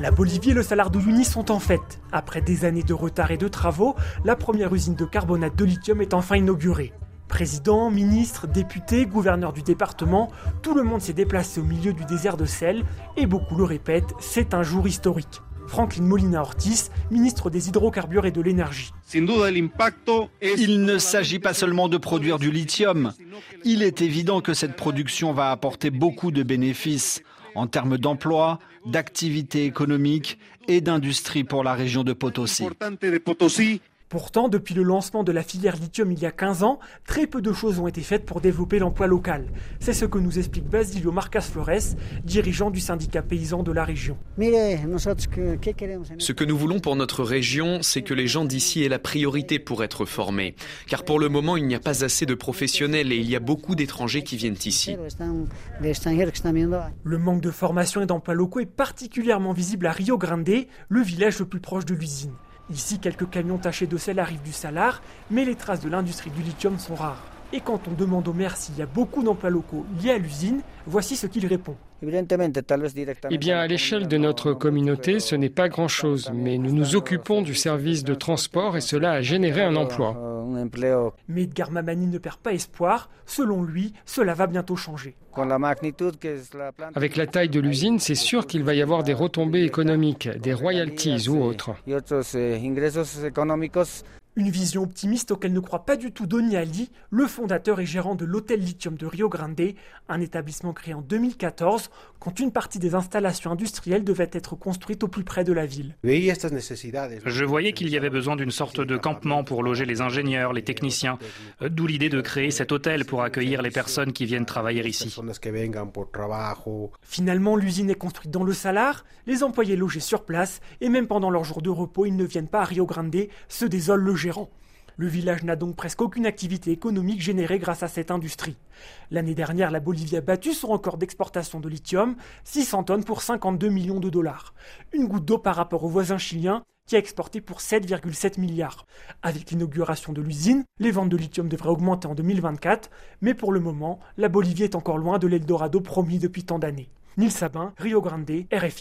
La Bolivie et le Salar d'Uyuni sont en fête. Après des années de retard et de travaux, la première usine de carbonate de lithium est enfin inaugurée. Président, ministre, député, gouverneur du département, tout le monde s'est déplacé au milieu du désert de sel et beaucoup le répètent, c'est un jour historique. Franklin Molina Ortiz, ministre des hydrocarbures et de l'énergie. Il ne s'agit pas seulement de produire du lithium. Il est évident que cette production va apporter beaucoup de bénéfices en termes d'emploi, d'activité économique et d'industrie pour la région de Potosi. Pourtant, depuis le lancement de la filière lithium il y a 15 ans, très peu de choses ont été faites pour développer l'emploi local. C'est ce que nous explique Basilio Marcas Flores, dirigeant du syndicat paysan de la région. Ce que nous voulons pour notre région, c'est que les gens d'ici aient la priorité pour être formés. Car pour le moment, il n'y a pas assez de professionnels et il y a beaucoup d'étrangers qui viennent ici. Le manque de formation et d'emplois locaux est particulièrement visible à Rio Grande, le village le plus proche de l'usine. Ici, quelques camions tachés de sel arrivent du Salar, mais les traces de l'industrie du lithium sont rares. Et quand on demande au maire s'il y a beaucoup d'emplois locaux liés à l'usine, voici ce qu'il répond. Eh bien, à l'échelle de notre communauté, ce n'est pas grand-chose, mais nous nous occupons du service de transport et cela a généré un emploi. Mais Edgar Mamani ne perd pas espoir. Selon lui, cela va bientôt changer. Avec la taille de l'usine, c'est sûr qu'il va y avoir des retombées économiques, des royalties ou autres. Une vision optimiste auquel ne croit pas du tout Donny Ali, le fondateur et gérant de l'hôtel Lithium de Rio Grande, un établissement créé en 2014 quand une partie des installations industrielles devait être construite au plus près de la ville. Je voyais qu'il y avait besoin d'une sorte de campement pour loger les ingénieurs, les techniciens, d'où l'idée de créer cet hôtel pour accueillir les personnes qui viennent travailler ici. Finalement, l'usine est construite dans le Salar, les employés logés sur place et même pendant leurs jours de repos, ils ne viennent pas à Rio Grande, se désolent le le village n'a donc presque aucune activité économique générée grâce à cette industrie. L'année dernière, la Bolivie a battu son record d'exportation de lithium, 600 tonnes pour 52 millions de dollars. Une goutte d'eau par rapport au voisin chilien qui a exporté pour 7,7 milliards. Avec l'inauguration de l'usine, les ventes de lithium devraient augmenter en 2024, mais pour le moment, la Bolivie est encore loin de l'Eldorado promis depuis tant d'années. Nils Sabin, Rio Grande, RFI.